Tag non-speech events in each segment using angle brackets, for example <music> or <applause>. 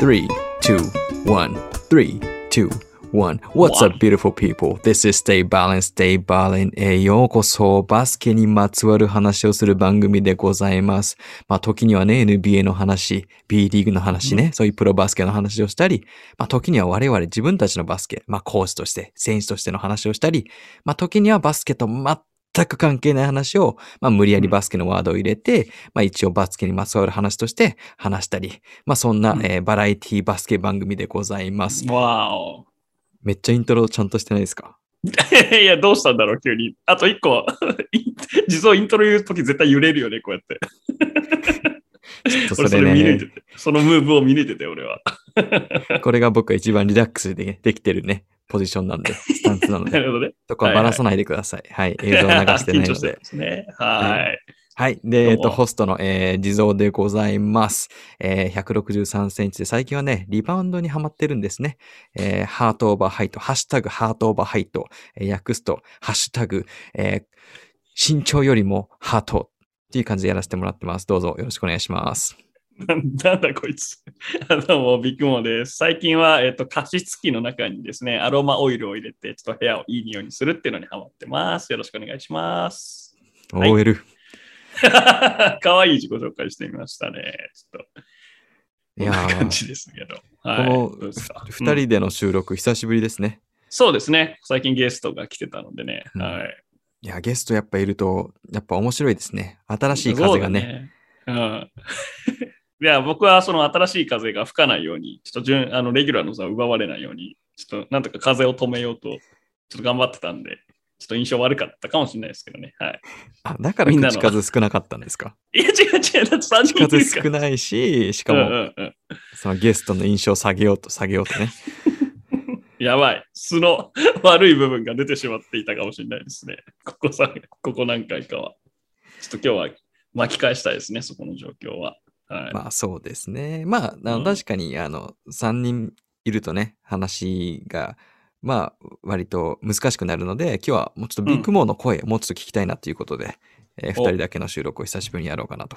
three, two, one, three, two, one. What's up, beautiful people? This is Stay Balance, Stay Balance へようこそ。バスケにまつわる話をする番組でございます。まあ、時にはね、NBA の話、B リーグの話ね、そういうプロバスケの話をしたり、まあ、時には我々自分たちのバスケ、まあ、コーチとして、選手としての話をしたり、まあ、時にはバスケと全く関係ない話を、まあ、無理やりバスケのワードを入れて、まあ、一応バスケにまつわる話として話したり、まあ、そんな、うんえーバラエティバスケ番組でございます。わお。めっちゃイントロちゃんとしてないですか？<laughs> いや、どうしたんだろう、急に。あと一個、<laughs> 実はイントロ言うとき絶対揺れるよね、こうやって。<laughs> ちょっとそれれね見抜いて、て。そのムーブを見抜いてて、俺は。これが僕が一番リラックスでできてるね、ポジションなんで、スタンスなのなで、<laughs> るほどね。そこはばらさないでください。はい、映像を流してないので。ですね。はい。はい。で、えっと、ホストの、えー、地蔵でございます。えー、163センチで、最近はね、リバウンドにハマってるんですね。えー、 heart over height、ハッシュタグ heart over height、えー、訳すと、ハッシュタグ、えー、身長よりもハートっていう感じでやらせてもらってます。どうぞよろしくお願いします。な <laughs> んなんだこいつ。どうも、ビッグモーです。最近は、えっ、と、加湿器の中にですね、アロマオイルを入れて、ちょっと部屋をいい匂いにするっていうのにハマってます。よろしくお願いします。はい OL。かわいい自己紹介してみましたね。ちょっと、いや感ー、じですけど。こはいのどうですか？ふ二人での収録、久しぶりですね。そうですね。最近ゲストが来てたのでね。うんはい。いや、ゲストやっぱいると、やっぱ面白いですね。新しい風がね。うん。いや、僕はその新しい風が吹かないように、ちょっと順あのレギュラーの座を奪われないように、ちょっとなんとか風を止めようと、ちょっと頑張ってたんで、ちょっと印象悪かったかもしれないですけどね。はい。あ、だからみんなの口数少なかったんですか？いや、違う違う。だって3人。数少ないし、しかも、うんうんうん。そのゲストの印象を下げようと下げようとね。<laughs> やばい。素の <laughs> 悪い部分が出てしまっていたかもしれないですね。ここさ、ここ何回かは。ちょっと今日は巻き返したいですね、そこの状況は。はい。まあそうですね。まあ、あのうん確かに、あの、3人いるとね、話が、まあ、割と難しくなるので、今日はもうちょっとビッグモーの声をもうちょっと聞きたいなということで、え2お人だけの収録を久しぶりにやろうかなと。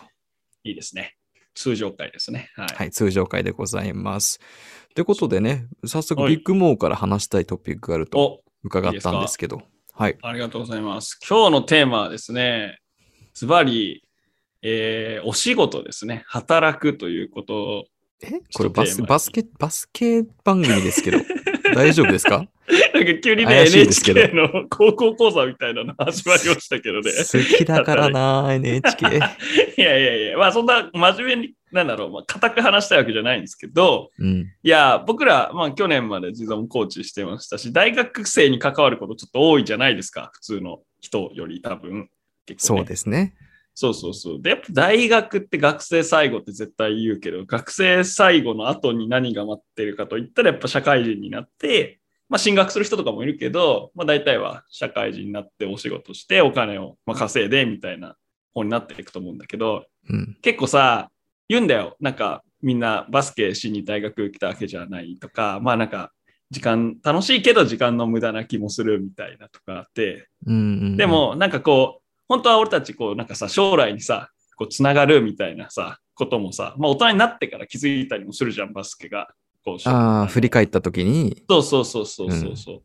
いいですね。通常回ですね。はい。はい、通常回でございます。ということでね、早速はいビッグモーから話したいトピックがあるとお伺ったんですけど、はい。ありがとうございます。今日のテーマはですね、ズバリ、えーお仕事ですね。働くということを。えこれバスバスケ、バスケ番組ですけど、<laughs> 大丈夫ですか？なんか急にね、怪しいですけど NHK の高校講座みたいなの始まりましたけどね。好きだからな、NHK。<laughs> いやいやいや、まあそんな真面目に、なんだろう、まあ、固く話したいわけじゃないんですけど、うん。いや、僕ら、まあ去年まで自動コーチしてましたし、大学生に関わることちょっと多いじゃないですか、普通の人より多分。ねそうですね。そうそうそう。で、やっぱ大学って学生最後って絶対言うけど、学生最後の後に何が待ってるかといったら、やっぱ社会人になって、まあ進学する人とかもいるけど、まあ大体は社会人になってお仕事してお金をまあ稼いでみたいな方になっていくと思うんだけど、うん。結構さ、言うんだよ。なんかみんなバスケしに大学来たわけじゃないとか、まあなんか時間楽しいけど時間の無駄な気もするみたいなとかあって、うんうんうんで、も、なんかこう、本当は俺たち、こう、なんかさ、将来にさ、こう、つながるみたいなさ、こともさ、まあ、大人になってから気づいたりもするじゃん、バスケが。こうああ、振り返った時に、そうそうそうそうそうそう。っ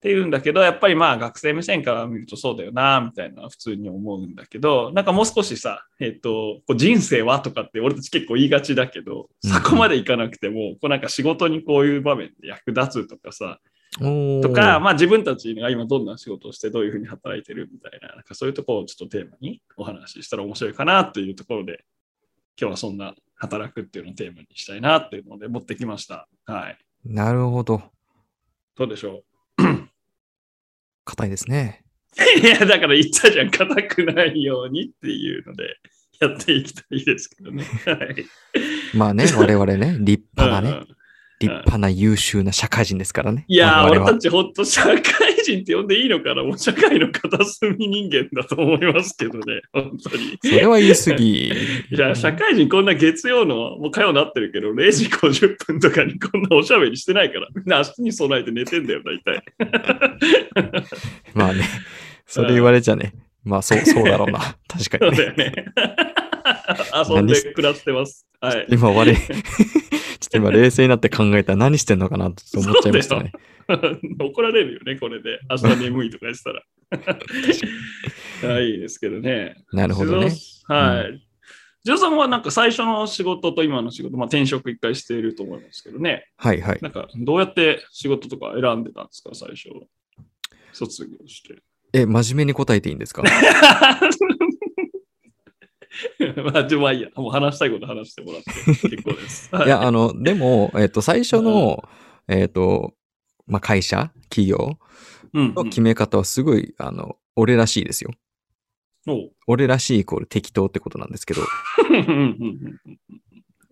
ていうんだけど、やっぱりまあ、学生目線から見るとそうだよな、みたいな普通に思うんだけど、なんかもう少しさ、えっ、と、こう人生はとかって俺たち結構言いがちだけど、うんそこまでいかなくても、こうなんか仕事にこういう場面で役立つとかさ、とか、まあ自分たちが今どんな仕事をしてどういうふうに働いてるみたいな、なんかそういうところをちょっとテーマにお話ししたら面白いかなというところで、今日はそんな働くっていうのをテーマにしたいなっていうので持ってきました。はい。なるほど。どうでしょ <clears throat> 硬いですね。う <laughs> いや、だから言ったじゃん、硬くないようにっていうので、やっていきたいですけどね。はい。まあね、我々ね、立派なね、立派な優秀な社会人ですからね。いやー、俺たち本当社会人って呼んでいいのかな？<laughs> もう社会の片隅人間だと思いますけどね、<laughs> 本当に。それは言い過ぎ。<laughs> いや、社会人こんな月曜の、もう火曜になってるけど、0時50分とかにこんなおしゃべりしてないから、みんな明日に備えて寝てんだよ、大体。まあね、それ言われちゃね。まあそう、そうだろうな。確かそうにね。だよね。<laughs> 遊んで暮らしてます。はい。今我々、<laughs> ちょっと今冷静になって考えたら何してんのかなと思っちゃいましたね。<laughs> 怒られるよね、これで。明日眠いとかしたら。はい、いいですけどね。なるほどね。はい。ジョーさんはなんか最初の仕事と今の仕事、まあ、転職一回していると思いますけどね。はいはい。なんかどうやって仕事とか選んでたんですか、最初。卒業して。え、真面目に答えていいんですか？<laughs> まあ、でもまあいいや。もう話したいこと話してもらって結構です。<laughs> い。や、あの、でも、えっ、と、最初の、えっ、と、まあ、会社、企業うん、の決め方はすごい、あの、俺らしいですよ。俺らしいイコール適当ってことなんですけど、<laughs>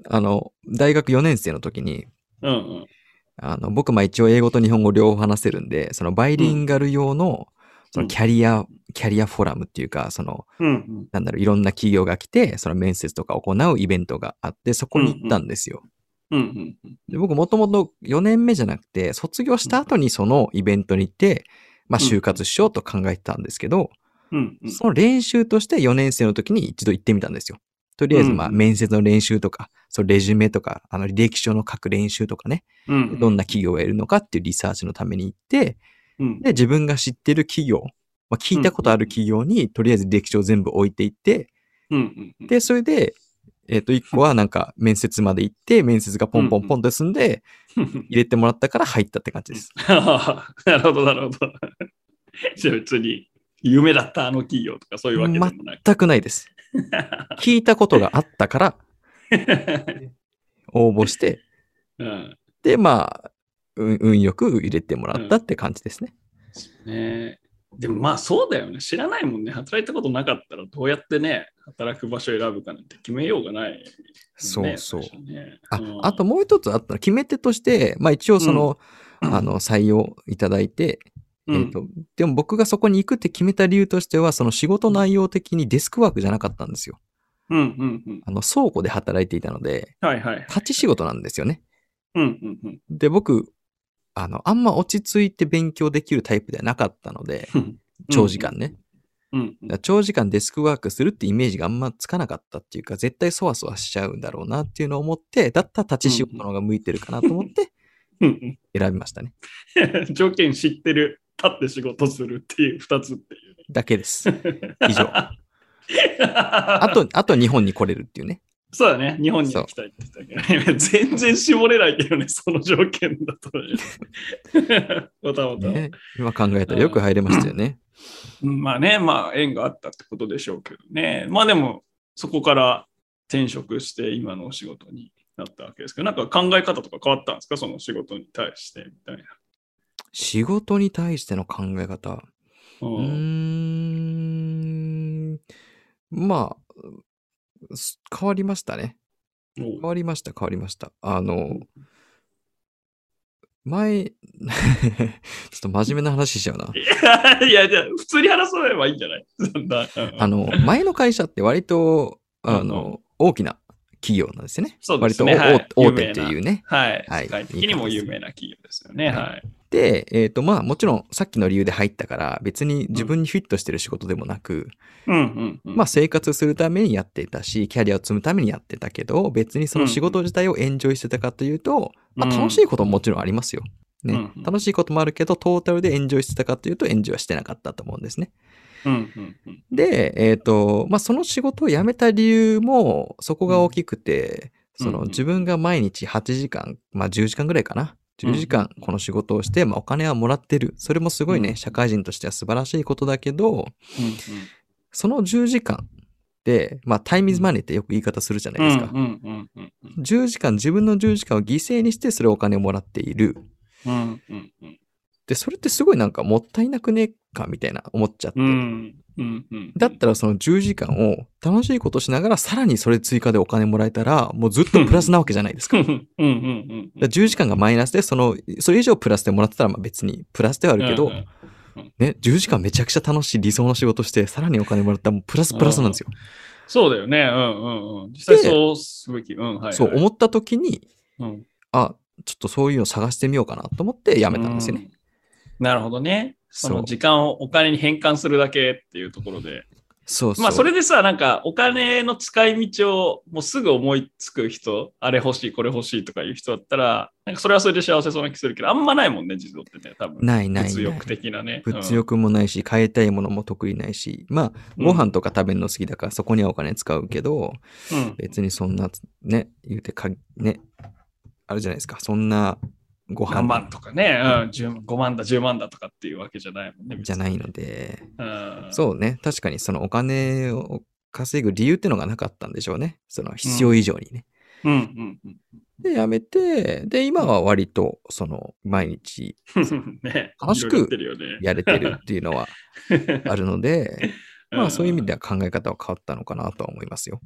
あの、大学4年生の時に、うんうん。あの、僕、まあ一応英語と日本語両方話せるんで、そのバイリンガル用の、そのキャリア、キャリアフォーラムっていうか、その、うんうん。なんだろう、いろんな企業が来て、その面接とか行うイベントがあって、そこに行ったんですよ。うんうん。うんで僕、もともと4年目じゃなくて、卒業した後にそのイベントに行って、まあ、就活しようと考えてたんですけど、うんうん。その練習として4年生の時に一度行ってみたんですよ。とりあえず、まあ、うん。面接の練習とか、そのレジュメとか、あの、履歴書の書く練習とかね、うん。どんな企業がいるのかっていうリサーチのために行って、うんで、自分が知ってる企業、まあ、聞いたことある企業に、とりあえず履歴書を全部置いていって、うんうんで、それで、えっ、と、1個はなんか面接まで行って、面接がポンポンポンと済んで、うん入れてもらったから入ったって感じです。<laughs> なるほど、なるほど。<laughs> じゃあ別に、夢だったあの企業とかそういうわけでもなく。全くないです。聞いたことがあったから <laughs> 応募して、うんで、まあ、運運よく入れてもらったって感じですね。ねでもまあそうだよね。知らないもんね。働いたことなかったらどうやってね、働く場所を選ぶかなんて決めようがない、ね。そうそう。ねあうんあともう一つあったの決め手として、まあ一応その、うんあの、採用いただいて、うんえっ、と、でも僕がそこに行くって決めた理由としては、その仕事内容的にデスクワークじゃなかったんですよ。うんうんうん。あの、倉庫で働いていたので、はいはい。立ち仕事なんですよね。うんうんうんで、僕、あの、あんま落ち着いて勉強できるタイプではなかったので、うん。長時間ね。うん。だから長時間デスクワークするってイメージがあんまつかなかったっていうか、絶対そわそわしちゃうんだろうなっていうのを思って、だったら立ち仕事の方が向いてるかなと思ってうん。選びましたね。うん。条件知ってる、立って仕事するっていう二つっていうね。だけです。以上。あと、あと日本に来れるっていうね。そうだね。日本に行きたいって言ったけど、ね、全然絞れないけどね、<laughs> その条件だとね。<laughs> ね今考えたらよく入れましたよね。うんまあね、まあ縁があったってことでしょうけどね。まあでも、そこから転職して今のお仕事になったわけですけど、なんか考え方とか変わったんですか？その仕事に対してみたいな。仕事に対しての考え方？うん。まあ、す変わりましたね。お変わりました、変わりました。あの、前、<laughs> ちょっと真面目な話しちゃうな。いや、<laughs> いや、じゃあ普通に話せばいいんじゃない？<laughs> そんなうんあの、前の会社って割と、あうんうの、大きな企業なんですよね。そうですね割と大,、はい大手っていうね。はい。はい世界的にも有名な企業ですよね。はいはい。で、えっ、と、まあ、もちろん、さっきの理由で入ったから、別に自分にフィットしてる仕事でもなく、うん。まあ、生活するためにやっていたし、キャリアを積むためにやってたけど、別にその仕事自体をエンジョイしてたかというと、まあ、楽しいことももちろんありますよ。ね。楽しいこともあるけど、トータルでエンジョイしてたかというと、エンジョイはしてなかったと思うんですね。うんうんうん。で、えっ、と、まあ、その仕事を辞めた理由も、そこが大きくて、その自分が毎日8時間、まあ、10時間ぐらいかな。10時間この仕事をして、まあ、お金はもらってる。それもすごいね、うん社会人としては素晴らしいことだけど、うんその10時間で、まあ、タイムイズマネーってよく言い方するじゃないですか。うんうんうんうんうん10時間、自分の10時間を犠牲にして、それをお金をもらっている。で、それってすごいなんかもったいなくねえかみたいな思っちゃって。うんうんうんだったらその10時間を楽しいことしながらさらにそれ追加でお金もらえたらもうずっとプラスなわけじゃないですか。うんうんうんら10時間がマイナスでその、それ以上プラスでもらってたらまあ別にプラスではあるけど、ね、10時間めちゃくちゃ楽しい理想の仕事してさらにお金もらったらもうプラスプラスなんですよ。そうだよね。うんうんうん。実際そうすべき。うん、はい、はい。そう思った時に、うん。あ、ちょっとそういうの探してみようかなと思って辞めたんですよね。うん。なるほどね。その時間をお金に変換するだけっていうところで。そう。まあ、それでさ、なんか、お金の使い道をもうすぐ思いつく人、あれ欲しい、これ欲しいとかいう人だったら、なんかそれはそれで幸せそうな気するけど、あんまないもんね、地蔵ってね、多分。ないないない物欲的なね。うん物欲もないし、買いたいものも得意ないし、まあ、うんご飯とか食べるの好きだから、そこにはお金使うけど、うん。別にそんな、ね、言うてか、ね、あるじゃないですか。そんなご何万飯とかね、うん、10 5万だ、10万だとかっていうわけじゃないもんね。じゃないので、うん、そうね、確かにそのお金を稼ぐ理由ってのがなかったんでしょうね。その必要以上にね。うんうんうん。で、やめて、で、今は割と、その、毎日 <laughs> ね、楽しく。やれてるっていうのはあるので、<laughs> まあそういう意味では考え方は変わったのかなとは思いますよ。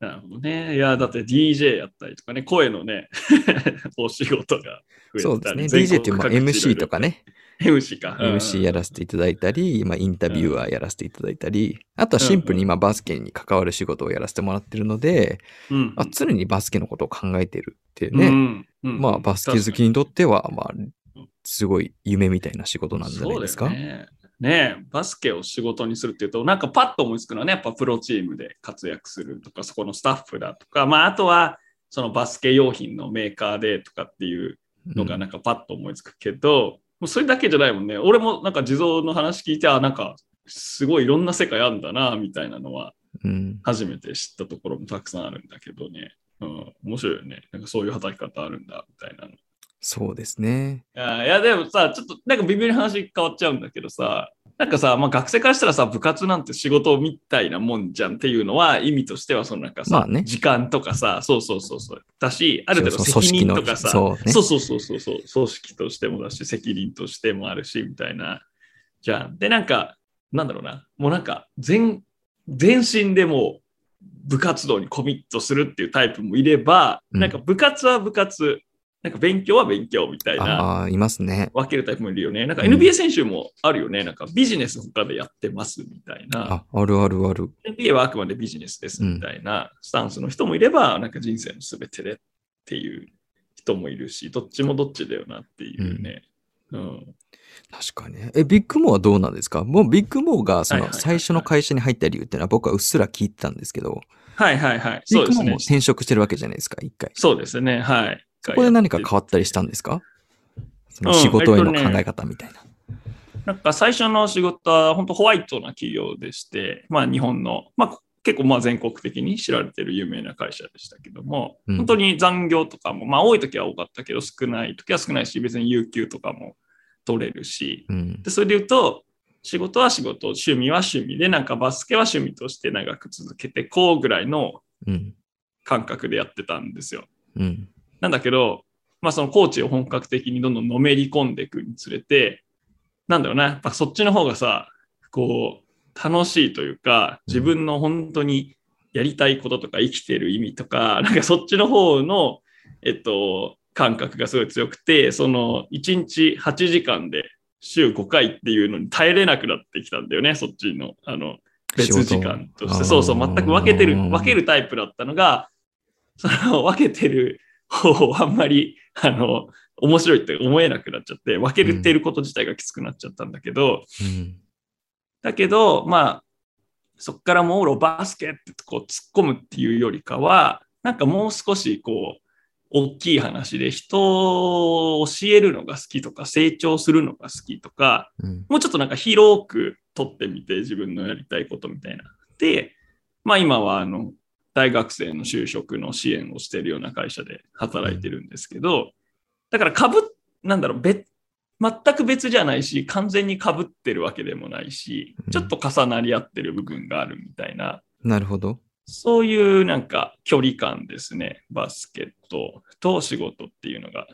なるほどね。いや、だって DJ やったりとかね、声のね、<laughs> お仕事が増そうですね。DJ 国っていうまあ MC とかね。MC か。うん MC やらせていただいたり、まあインタビュアーやらせていただいたり、あとはシンプルに今バスケに関わる仕事をやらせてもらってるので、うんあ常にバスケのことを考えてるっていううね、んうんまあバスケ好きにとっては、まあ、すごい夢みたいな仕事なんじゃないですか？そうだよね。ねえバスケを仕事にするっていうと、なんかパッと思いつくのはね、やっぱプロチームで活躍するとか、そこのスタッフだとか、まああとはそのバスケ用品のメーカーでとかっていうのがなんかパッと思いつくけど、もうそれだけじゃないもんね。俺もなんか地蔵の話聞いて、あ、なんかすごいいろんな世界あるんだな、みたいなのはうん初めて知ったところもたくさんあるんだけどね。うん、面白いよね。なんかそういう働き方あるんだ、みたいなの。そうですね。いやでもさ、ちょっとなんか微妙に話変わっちゃうんだけどさ、なんかさ、まあ、学生からしたらさ、部活なんて仕事みたいなもんじゃんっていうのは、意味としては、そのなんかさ、まあね時間とかさ、そうそうそうそう。だし、ある程度そうそう責任とかさ、組織のそうそうそうそうそう、組織としてもだし、責任としてもあるし、みたいな。じゃん。で、なんか、なんだろうな、もうなんか、全、全身でもう部活動にコミットするっていうタイプもいれば、うんなんか部活は部活、なんか勉強は勉強みたいな。ああ、いますね。分けるタイプもいるよね。なんかうん NBA 選手もあるよね。なんかビジネス他でやってますみたいな。あ、あるあるある。NBA はあくまでビジネスですみたいなスタンスの人もいれば、なんか人生の全てでっていう人もいるし、どっちもどっちだよなっていうね。うん。確かにね。え、ビッグモーはどうなんですか？もうビッグモーがその最初の会社に入った理由っていうのは僕はうっすら聞いてたんですけど、はいはいはい。ビそうですねッグモーも。転職してるわけじゃないですか、一回。そうですね。はい。そこで何か変わったりしたんですか？その仕事への考え方みたいな。なんか最初の仕事は本当ホワイトな企業でして、まあ日本の、まあ結構まあ全国的に知られてる有名な会社でしたけども、うん本当に残業とかも、まあ多い時は多かったけど少ない時は少ないし、別に有給とかも取れるし、うん。でそれで言うと、仕事は仕事、趣味は趣味で、なんかバスケは趣味として長く続けてこうぐらいのうん。感覚でやってたんですよ。うん。なんだけど、まあそのコーチを本格的にどんどんのめり込んでいくにつれて、なんだろうな、やっぱそっちの方がさ、こう、楽しいというか、自分の本当にやりたいこととか生きてる意味とか、なんかそっちの方の、えっと、感覚がすごい強くて、その1日8時間で週5回っていうのに耐えれなくなってきたんだよね、そっちの、あの、別時間として。そうそう、全く分けてる、分けるタイプだったのが、その分けてる <laughs> あんまり、あの、面白いって思えなくなっちゃって、分けてること自体がきつくなっちゃったんだけど、うん。だけど、まあ、そこからもうバスケってこう突っ込むっていうよりかは、なんかもう少しこう、大きい話で人を教えるのが好きとか、成長するのが好きとか、うん。もうちょっとなんか広く取ってみて自分のやりたいことみたいな。で、まあ今はあの大学生の就職の支援をしているような会社で働いてるんですけど、だからかぶ、なんだろう、別、全く別じゃないし、完全にかぶってるわけでもないしうん、ちょっと重なり合ってる部分があるみたいな、なるほど。そういうなんか距離感ですね。バスケットと仕事っていうのが。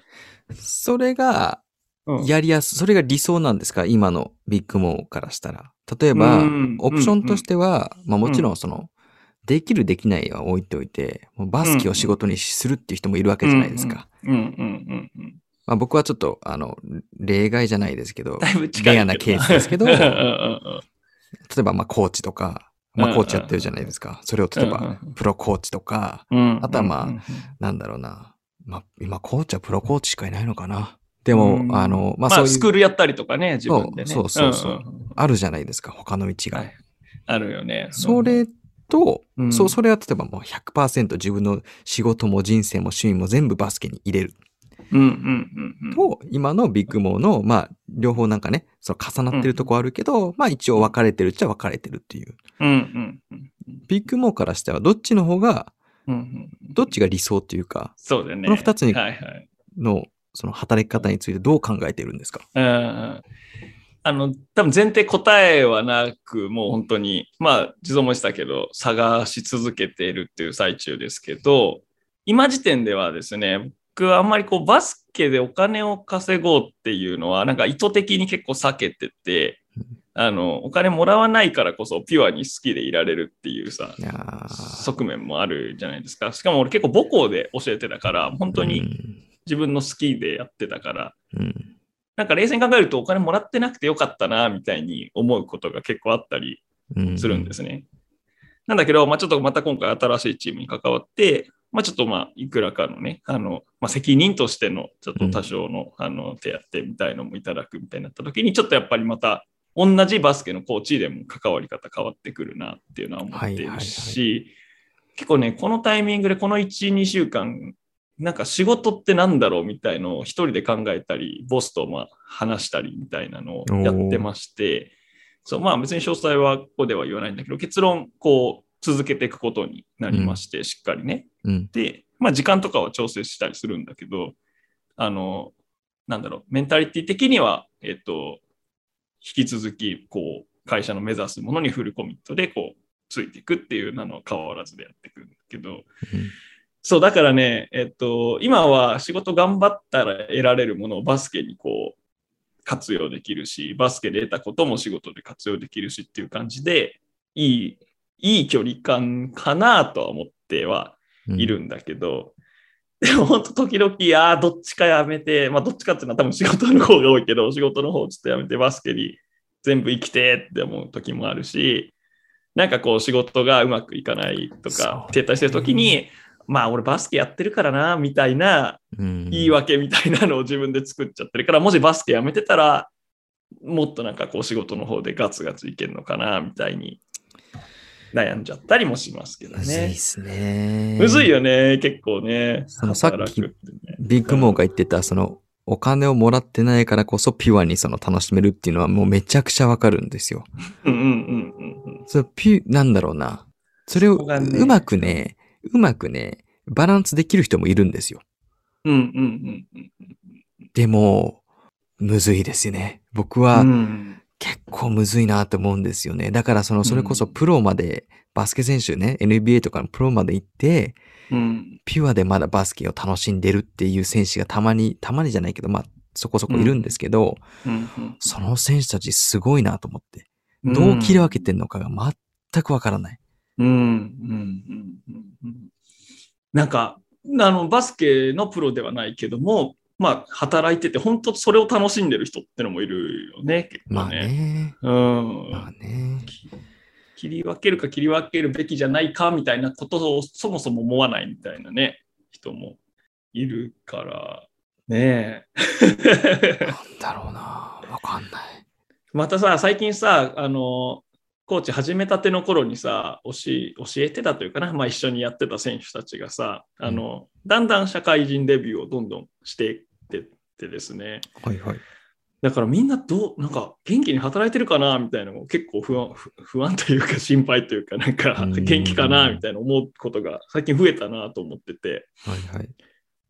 それが、うんやりやす、それが理想なんですか？今のビッグモーからしたら。例えばうん、オプションとしては、まあもちろんその、できるできないは置いておいて、もうバスケを仕事にするっていう人もいるわけじゃないですか。まあ僕はちょっと、あの、例外じゃないですけど。レアなケースですけど <laughs> 例えばまあコーチとか、まあコーチやってるじゃないですか。それを例えばプロコーチとか、うんあとはまあなんだろうな。まあ今コーチはプロコーチしかいないのかな。でも、うんあの、ままあ、あそういう、スクールやったりとかね、自分でね。そうそうそうあるじゃないですか、他の道が。はいあるよね。それと、うんそう、それは例えばもう100%自分の仕事も人生も趣味も全部バスケに入れるうんうんうんうん。と、今のビッグモーの、まあ、両方なんかね、その重なってるとこあるけど、まあ一応分かれてるっちゃ分かれてるっていう。うんうんうんビッグモーからしてはどっちの方が、うんうん。どっちが理想っていうか、そうだよね。この二つにはいはい。の、その働き方についてどう考えてるんですか？うんうんあの、多分前提答えはなく、もう本当に、まあ、地蔵もしたけど、探し続けているっていう最中ですけど、今時点ではですね、僕はあんまりこうバスケでお金を稼ごうっていうのは、なんか意図的に結構避けてて、あの、お金もらわないからこそピュアに好きでいられるっていうさ側面もあるじゃないですか。しかも俺結構母校で教えてたから、本当に自分の好きでやってたから、うん。うんなんか冷静に考えるとお金もらってなくてよかったな、みたいに思うことが結構あったりうん。するんですね。なんだけど、まあ、ちょっとまた今回新しいチームに関わって、まあ、ちょっとまあ、いくらかのね、あの、まあ、責任としての、ちょっと多少の、あの、手当みたいのもいただくみたいになった時に、ちょっとやっぱりまた、同じバスケのコーチでも関わり方変わってくるなっていうのは思っているし、結構ね、このタイミングでこの1、2週間、なんか仕事ってなんだろうみたいのを一人で考えたり、ボスとまあ話したりみたいなのをやってまして、そう、まあ別に詳細はここでは言わないんだけど、結論、こう、続けていくことになりまして、しっかりね。うん。で、まあ時間とかは調整したりするんだけど、あの、なんだろう、メンタリティ的には、えっと、引き続き、こう、会社の目指すものにフルコミットで、こう、ついていくっていうのは変わらずでやっていくんだけど、そう、だからね、えっと、今は仕事頑張ったら得られるものをバスケにこう、活用できるし、バスケで得たことも仕事で活用できるしっていう感じで、いい、いい距離感かなとは思ってはうん。いるんだけど、でも本当時々、ああ、どっちかやめて、まあどっちかっていうのは多分仕事の方が多いけど、仕事の方ちょっとやめてバスケに全部生きてって思う時もあるし、なんかこう仕事がうまくいかないとか停滞してる時に、まあ俺バスケやってるからな、みたいなうん言い訳みたいなのを自分で作っちゃってるから、もしバスケやめてたら、もっとなんかこう仕事の方でガツガツいけるのかな、みたいに悩んじゃったりもしますけどねむずいっ。すね。むずいよね、結構ね。そのさっきビッグモーが言ってた、その、お金をもらってないからこそピュアにその楽しめるっていうのはもうめちゃくちゃわかるんですよ。うんうんうんうんうん。そのピュ、なんだろうな。それをうまくね、うまくね、バランスできる人もいるんですよ。うんうんうんうんでも、むずいですよね。僕うはん。結構むずいなと思うんですよね。だからその、それこそうんプロまで、バスケ選手ね、NBA とかのプロまで行って、うんピュアでまだバスケを楽しんでるっていう選手がたまに、たまにじゃないけど、まあ、そこそこいるんですけど、うんその選手たちすごいなと思って。うんどう切り分けてんのかが全くわからない。うんうんうんうんうんなんか、あの、バスケのプロではないけども、まあ、働いてて、本当それを楽しんでる人ってのもいるよね、結まあ。ね。うん。まあね。切り分けるか切り分けるべきじゃないかみたいなことをそもそも思わないみたいなね、人もいるから、ねえ。なんだろうな。わかんない。またさ、最近さ、あの、コーチ始めたての頃にさ、教え教えてたというかな、まあ、一緒にやってた選手たちがさ、あの、だんだん社会人デビューをどんどんしていってってですね、はいはい。だからみんなどう、なんか元気に働いてるかなみたいなのも結構不安、不不安というか心配というか、なんかうん元気かなみたいな思うことが最近増えたなと思ってて、はいはい。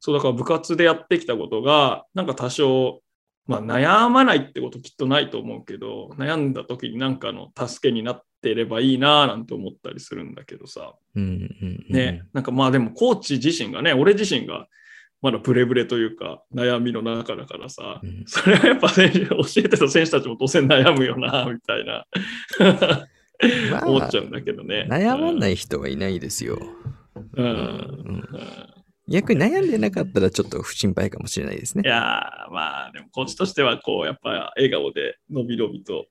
そうだから部活でやってきたことが、なんか多少、まあ悩まないってこときっとないと思うけど、悩んだ時になんかの助けになっていればいいななんて思ったりするんだけどさ、うんうんうん。ね、なんかまあでもコーチ自身がね、俺自身がまだブレブレというか悩みの中だからさ、うんそれはやっぱ選手教えてた選手たちも当然悩むよな、みたいなまあ思っちゃうんだけどね。悩まないい人はいないですよ。うん。ううんん逆に悩んでなかったらちょっと不心配かもしれないですねい。やーまあでもコーチとしてはこうやっぱ笑顔でのびのびと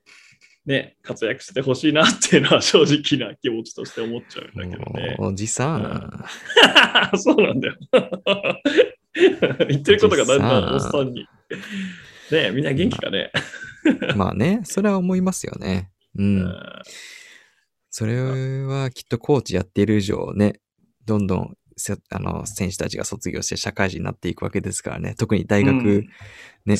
ね活躍してほしいなっていうのは正直な気持ちとして思っちゃうんだけどね。おじさん。<laughs> そうなんだよ。<laughs> 言ってることがだんだんおっさんに。ねみんな元気かね？まあね、それは思いますよね。う。うんんそれはきっとコーチやっている以上ね、どんどんせあの選手たちが卒業して社会人になっていくわけですからね。特に大学、うんね、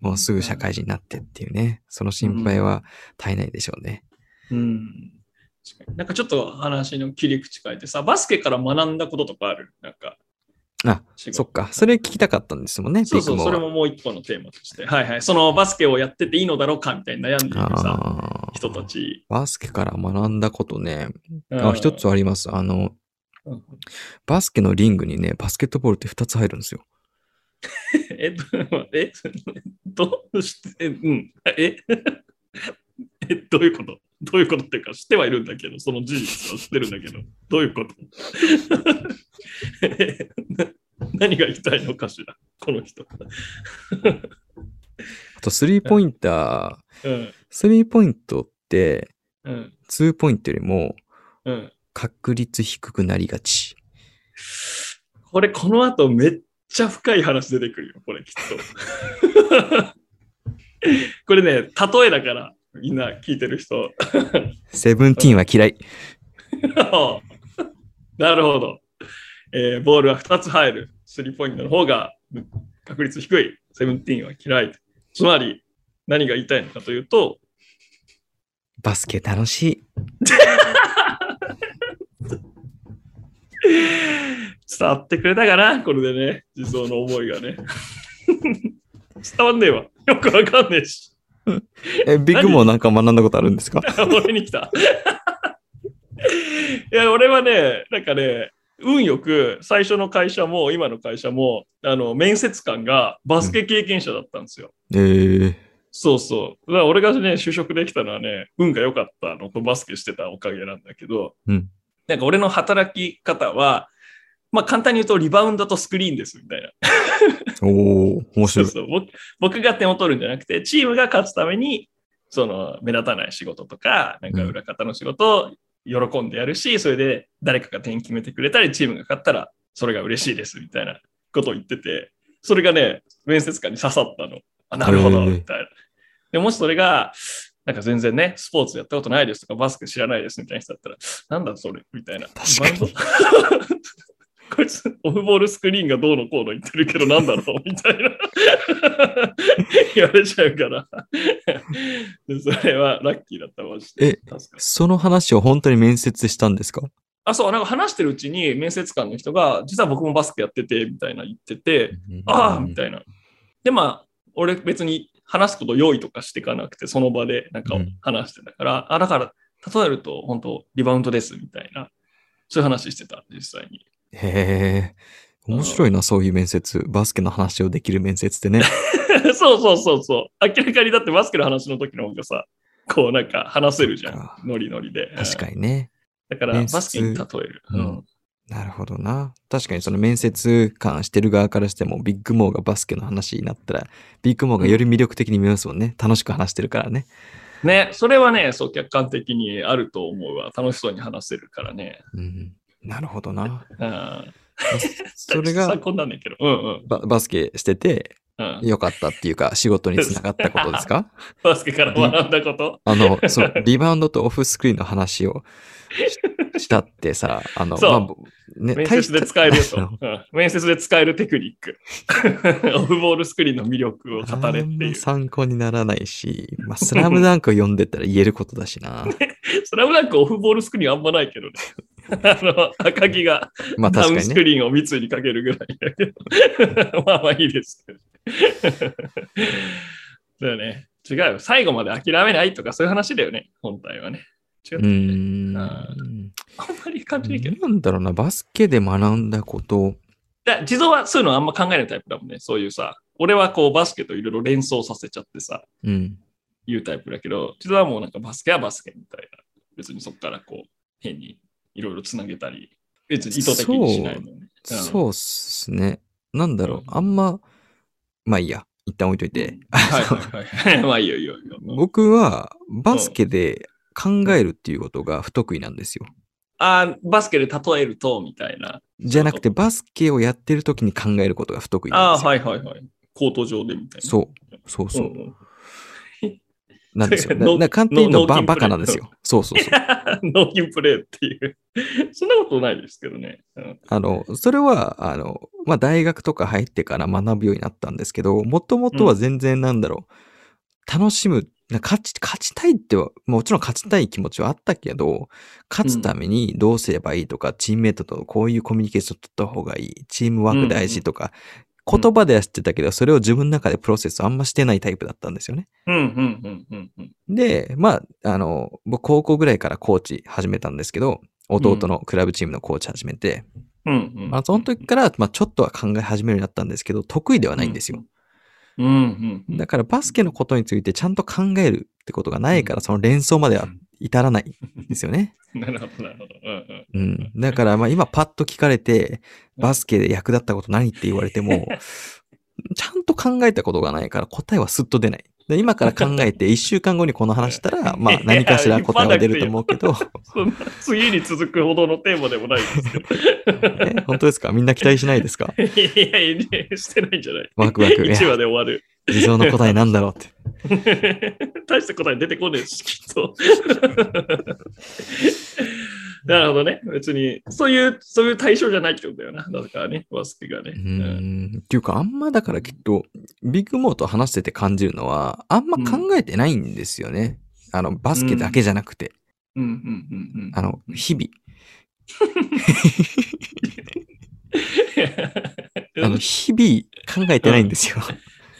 もうすぐ社会人になってっていうね。その心配は絶えないでしょうね。うん。確かになんかちょっと話の切り口変えてさ、バスケから学んだこととかある？なんか。あ、そっか。それ聞きたかったんですもんね、そうそう、それももう一個のテーマとして。はいはい。そのバスケをやってていいのだろうかみたいに悩んでいるさ、人たち。バスケから学んだことね。うんあ、一つあります。あの、うんバスケのリングにね、バスケットボールって二つ入るんですよ。<laughs> え、どえ、どうして、えうん、え、<laughs> え、どういうこと？どういうことっていうか、知ってはいるんだけど、その事実は知ってるんだけど、どういうこと？<laughs> 何が言いたいのかしら、この人。あと、スリーポインター。うん、スリーポイントって、うん、ツーポイントよりもうん。確率低くなりがち。これ、この後めっちゃ深い話出てくるよ、これ、きっと。<laughs> これね、例えだから、みんな聞いてる人。セブンティーンは嫌い。<laughs> なるほど、えーボールは2つ入る。スリーポイントの方が確率低い。セブンティーンは嫌い。つまり、何が言いたいのかというと、バスケ楽しい。<laughs> <laughs> 伝わってくれたかなこれでね、地蔵の思いがね。<laughs> 伝わんねえわ。よくわかんねえし。え、ビッグモーなんか学んだことあるんですか？<laughs> 俺に来た。いや、俺はね、なんかね、運よく最初の会社も今の会社も、あの、面接官がバスケ経験者だったんですよ。えー、そうそう。だから俺がね、就職できたのはね、運が良かったのとバスケしてたおかげなんだけど、うんなんか俺の働き方は、まあ簡単に言うとリバウンドとスクリーンですみたいな。おー、面白い。そうそう僕僕が点を取るんじゃなくて、チームが勝つために、その目立たない仕事とか、なんか裏方の仕事を喜んでやるし、それで誰かが点決めてくれたり、チームが勝ったらそれが嬉しいですみたいなことを言ってて、それがね、面接官に刺さったの。あ、なるほど、みたいな。でもしそれが、なんか全然ね、スポーツやったことないですとか、バスケ知らないですみたいな人だったら、なんだそれみたいな。確かに <laughs> こいつ、オフボールスクリーンがどうのこうの言ってるけど、なんだろうみたいな。<laughs> 言われちゃうから。でそれはラッキーだったマジで。えその話を本当に面接したんですか？あ、そう、なんか話してるうちに面接官の人が、実は僕もバスケやってて、みたいな言ってて、ああ、みたいな。で、まあ、俺別に話すこと用意とかしていかなくて、その場でなんかうん話してたから、あ、だから、例えると、本当リバウンドです、みたいな。そういう話してた、実際に。へえ。面白いな、そういう面接。バスケの話をできる面接ってね。<laughs> そうそうそうそう。明らかにだってバスケの話の時の方がさ、こうなんか話せるじゃん。ノリノリで。確かに。にね。だからバスケに例える。うんうんなるほどな。確かにその面接官してる側からしても、ビッグモーがバスケの話になったら、ビッグモーがより魅力的に見えますもんね。楽しく話してるからね。ね、それはね、そう客観的にあると思うわ。楽しそうに話せるからね。うん。なるほどな。うん。それが。<laughs> うんうん。ババスケしててうん、良かったっていうか、仕事につながったことですか？<laughs> バスケから学んだこと？あの、そう、リバウンドとオフスクリーンの話をし <laughs> したってさ、あの、まあぼね面接で使えるよと大し。<laughs> うん面接で使えるテクニック。<laughs> オフボールスクリーンの魅力をた語れっていう。参考にならないし、まあ、スラムダンクを読んでたら言えることだしな。スラムダンクオフボールスクリーンあんまないけどね。あの、赤木がまあダウン。スクリーンを三井にかけるぐらいだけど。まあまあいいですけど。だよね。違うよ。最後まで諦めないとかそういう話だよね。本体はね。違うう。ーん。ああんまり感じないけど。なんだろうな、バスケで学んだこと、だ地蔵はそういうのあんま考えないタイプだもんね。そういうさ。俺はこうバスケといろいろ連想させちゃってさ、うん。言うタイプだけど、地蔵はもうなんかバスケはバスケみたいな。別にそこからこう、変にいろいろつなげたり、別に意図的にしないもんね。うんそうっすね。なんだろう、うんあんま、まあいいや、一旦置いといて。はいはいはい。<laughs> まあいいよいいよ。僕はバスケで考えるっていうことが不得意なんですよ。あーバスケで例えると、みたいな。じゃなくて、バスケをやってる時に考えることが不得意なああ、んですよ。はいはいはい。コート上でみたいな。そう、そうそう。んんなんですよ。ノーだから簡単に言うとバカなんですよ。そうそうそう。<laughs> 納金プレイっていう。そんなことないですけどね。うんあの、それは、あの、まあ、大学とか入ってから学ぶようになったんですけど、もともとは全然なんだろう、楽しむ、な勝ち、勝ちたいっては、もちろん勝ちたい気持ちはあったけど、勝つためにどうすればいいとか、チームメイトとこういうコミュニケーション取った方がいい、チームワーク大事とか、うん言葉では知ってたけど、それを自分の中でプロセスあんましてないタイプだったんですよね。うん、うん、うん、うんうん。で、まあ、あの、僕高校ぐらいからコーチ始めたんですけど、弟のクラブチームのコーチ始めて、うん、うん。まあ、その時から、まあ、ちょっとは考え始めるようになったんですけど、得意ではないんですよ。うん、うんうん。だからバスケのことについてちゃんと考えるってことがないから、その連想までは至らないんですよね。<laughs> なるほど、なるほど。うん。だから、まあ今パッと聞かれて、バスケで役立ったこと何って言われても、<laughs> ちゃんと考えたことがないから答えはスッと出ない。で今から考えて <laughs> 一週間後にこの話したら、まあ何かしら答えは出ると思うけど、次に続くほどのテーマでもないですけど。え本当ですか？みんな期待しないですか？<laughs> いやいや、してないんじゃないワクワク。いや1話で終わる。理想の答えなんだろうって。<laughs> 大した答え出てこねえし、きっと。なるほどね。別に、そういう、そういう対象じゃないってことだよな。だからね、バスケがね。うーん。っていうか、あんまだからきっと、ビッグモーと話してて感じるのは、あんま考えてないんですよね。あの、バスケだけじゃなくて、うんうんうんうん。あの、日々。<laughs> あの、日々考えてないんですよ。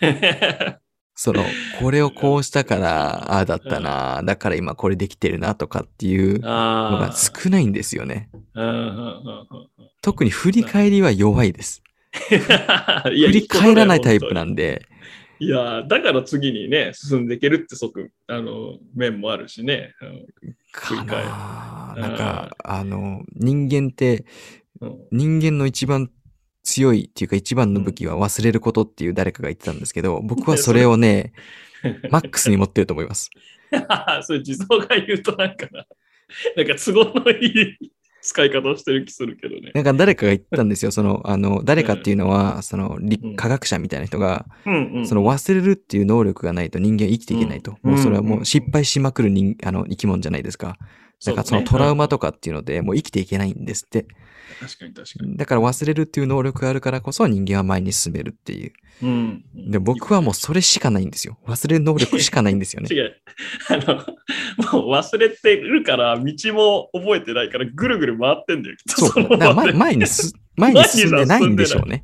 <laughs> その、これをこうしたから、ああだったな、だから今これできてるなとかっていうのがあ少ないんですよね。あ。うんうんうんうん特に振り返りは弱いです。<laughs> 振り返らないタイプななんで、いや、だから次にね、進んでいけるって即、あの、面もあるしね。か振り返るなうんなんか、あの、人間って、うん人間の一番強いっていうか一番の武器は忘れることっていう誰かが言ってたんですけど、僕はそれをね、マックスに持ってると思います。<laughs> それ、地蔵が言うとなんかな、なんか都合のいい使い方をしてる気するけどね。なんか誰かが言ったんですよ。その、あの、誰かっていうのは、その、科学者みたいな人が、うんうん。その忘れるっていう能力がないと人間は生きていけないと。うんもうそれはもう失敗しまくる人、あの、生き物じゃないですか。だからそのトラウマとかっていうので、もう生きていけないんですって。確かに確かに。だから忘れるっていう能力があるからこそ人間は前に進めるっていう。うん。で、僕はもうそれしかないんですよ。忘れる能力しかないんですよね。<laughs> 違う。あの、もう忘れてるから、道も覚えてないから、ぐるぐる回ってんだよ。<laughs> そう。のだから前前にす、前に進んでないんでしょうね。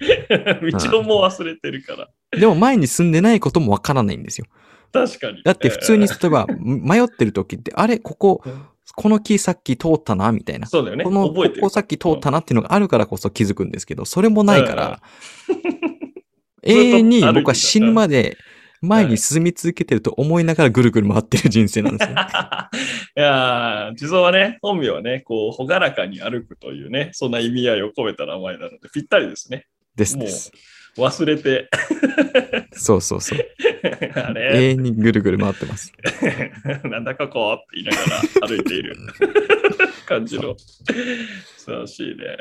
道も忘れてるから。でも前に進んでないこともわからないんですよ。確かに。だって普通に、例えば、<laughs> 迷ってる時って、あれ、ここ、うんこの木さっき通ったな、みたいな。そうだよね。この、覚えてる。ここさっき通ったなっていうのがあるからこそ気づくんですけど、それもないから、<laughs> 永遠に僕は死ぬまで前に進み続けてると思いながらぐるぐる回ってる人生なんですよ。<laughs> いやー、地蔵はね、本名はね、こう、ほがらかに歩くというね、そんな意味合いを込めた名前なので、ぴったりですね。ですです。忘れて、そうそうそう。あ永れ、遠にぐるぐる回ってます。<laughs> なんだここって言いながら歩いている <laughs> 感じの。素晴らしいね。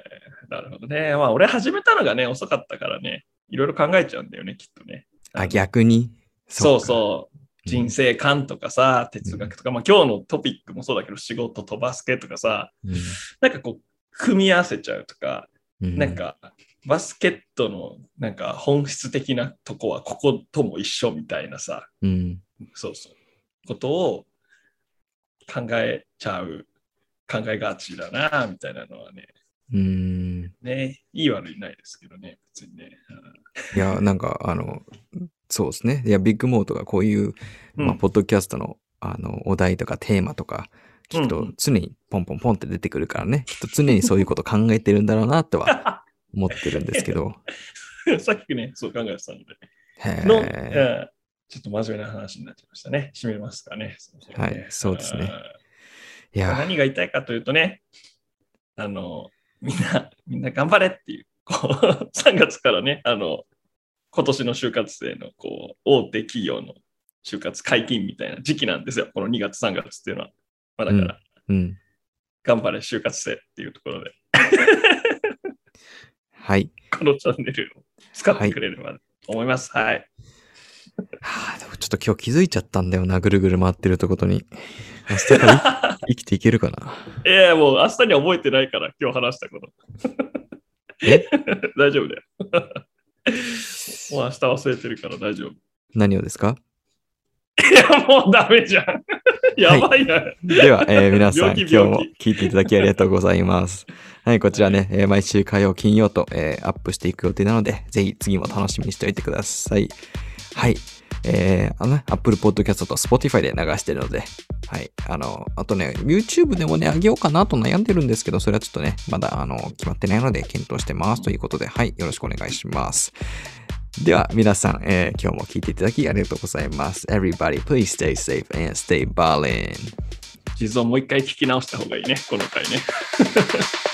なるほどね。まあ、俺始めたのがね、遅かったからね、いろいろ考えちゃうんだよね、きっとね。あ、逆に？そうかそう。人生観とかさ、哲学とか、まあ今日のトピックもそうだけど、仕事とバスケとかさ、うんなんかこう、組み合わせちゃうとか、うんなんか、バスケットのなんか本質的なとこはこことも一緒みたいなさ、うん。そうそう、ことを考えちゃう、考えがちだな、みたいなのはね、うん。ね、いい悪いないですけどね、別にね。いや、なんか、あの、そうですね。いや、ビッグモートがこういう、うんまあ、ポッドキャストの、あの、お題とかテーマとか、聞くとうんうん常にポンポンポンって出てくるからね、きっと常にそういうこと考えてるんだろうなとは思ってるんですけど。<laughs> さっきね、そう考えてたので。への、ーうんちょっと真面目な話になっちゃいましたね。締めますかね。はいそうですねんいや、何が言いたいかというとね、あの、みんな、みんな頑張れっていう、こう、<laughs> 3月からね、あの、今年の就活生の、こう、大手企業の就活解禁みたいな時期なんですよ。この2月、3月っていうのは。まあ、だから、うん。頑張れ就活生っていうところで、はい。このチャンネルを使ってくれればと思います。はい。はあ、でもちちょっと今日気づいちゃったんだよな、ぐるぐる回ってるってことに。明日から <laughs> 生きていけるかな。いやいや、もう明日には覚えてないから、今日話したこと。え？<laughs> 大丈夫だよ。<laughs> もう明日忘れてるから大丈夫。何をですか？いや、もうダメじゃん。やばいな。では、えー皆さん、今日も聞いていただきありがとうございます。はい、こちらね、えー毎週火曜、金曜と、えーアップしていく予定なので、ぜひ次も楽しみにしておいてください。はい。えー、あのね、Apple Podcast と Spotify で流してるので、はい。あの、あとね、YouTube でもね、あげようかなと悩んでるんですけど、それはちょっとね、まだ、あの、決まってないので、検討してます。ということで、はい。よろしくお願いします。では、皆さん、えー今日も聞いていただきありがとうございます。Everybody, please stay safe and stay ballin'. 地蔵もう一回聞き直した方がいいね、この回ね。<laughs>